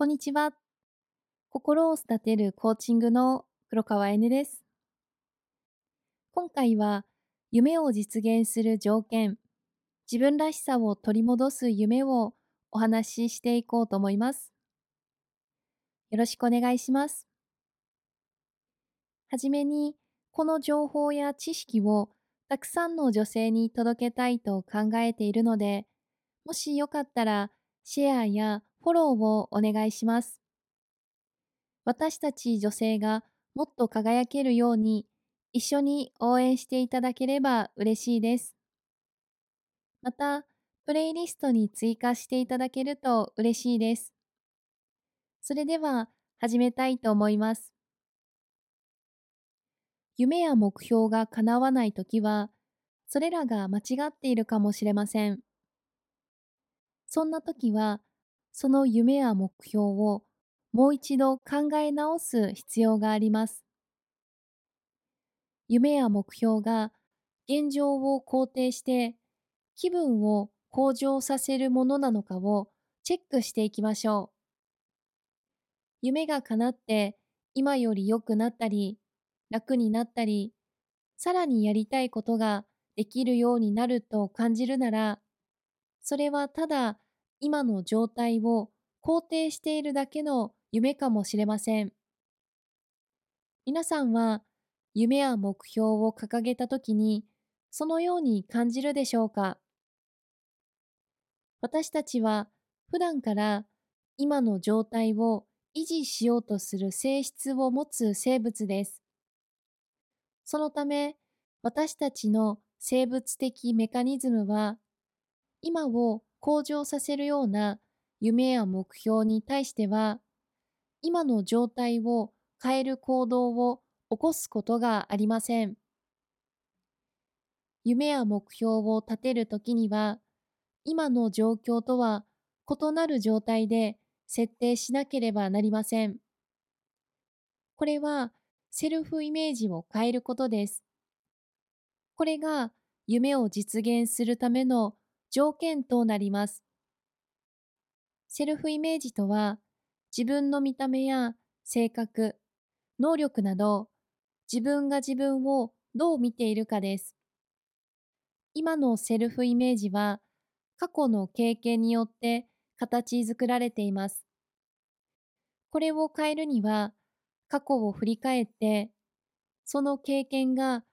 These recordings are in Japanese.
こんにちは。心を育てるコーチングの黒川えねです。今回は夢を実現する条件、自分らしさを取り戻す夢をお話ししていこうと思います。よろしくお願いします。はじめに、この情報や知識をたくさんの女性に届けたいと考えているので、もしよかったらシェアやフォローをお願いします。私たち女性がもっと輝けるように一緒に応援していただければ嬉しいです。また、プレイリストに追加していただけると嬉しいです。それでは始めたいと思います。夢や目標が叶わないときは、それらが間違っているかもしれません。そんなときは、その夢や目標をもう一度考え直す必要があります。夢や目標が現状を肯定して気分を向上させるものなのかをチェックしていきましょう。夢が叶って今より良くなったり楽になったりさらにやりたいことができるようになると感じるならそれはただ今の状態を肯定しているだけの夢かもしれません。皆さんは夢や目標を掲げたときにそのように感じるでしょうか？私たちは普段から今の状態を維持しようとする性質を持つ生物です。そのため私たちの生物的メカニズムは今を向上させるような夢や目標に対しては、今の状態を変える行動を起こすことがありません。夢や目標を立てるときには、今の状況とは異なる状態で設定しなければなりません。これはセルフイメージを変えることです。これが夢を実現するための条件となります。セルフイメージとは、自分の見た目や性格、能力など、自分が自分をどう見ているかです。今のセルフイメージは、過去の経験によって形作られています。これを変えるには、過去を振り返って、その経験が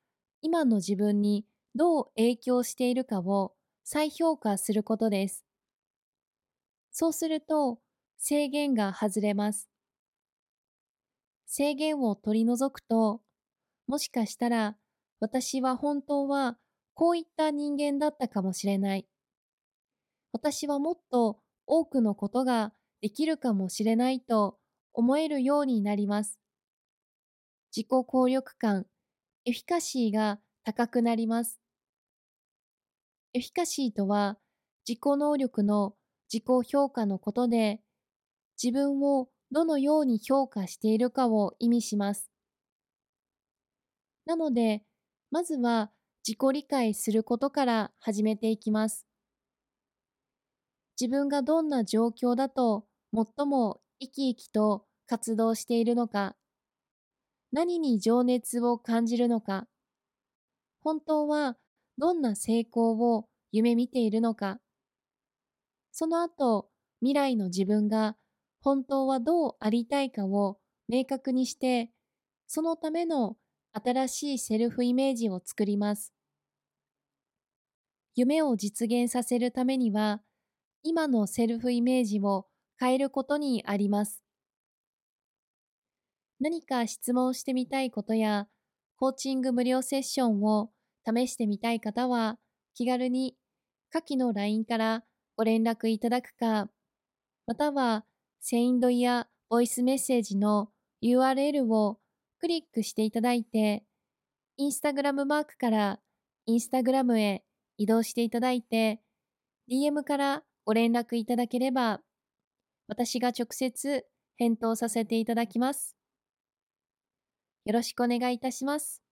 今の自分にどう影響しているかを再評価することです。そうすると制限が外れます。制限を取り除くと、もしかしたら私は本当はこういった人間だったかもしれない。私はもっと多くのことができるかもしれないと思えるようになります。自己効力感、エフィカシーが高くなります。エフィカシーとは自己能力の自己評価のことで自分をどのように評価しているかを意味します。なので、まずは自己理解することから始めていきます。自分がどんな状況だと最も生き生きと活動しているのか、何に情熱を感じるのか、本当はどんな成功を夢見ているのか、その後、未来の自分が本当はどうありたいかを明確にして、そのための新しいセルフイメージを作ります。夢を実現させるためには、今のセルフイメージを変えることにあります。何か質問してみたいことや、コーチング無料セッションを試してみたい方は、気軽に下記の LINE からご連絡いただくか、またはセインドやボイスメッセージの URL をクリックしていただいて、インスタグラムマークからインスタグラムへ移動していただいて、DM からご連絡いただければ、私が直接返答させていただきます。よろしくお願いいたします。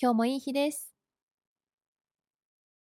今日もいい日です。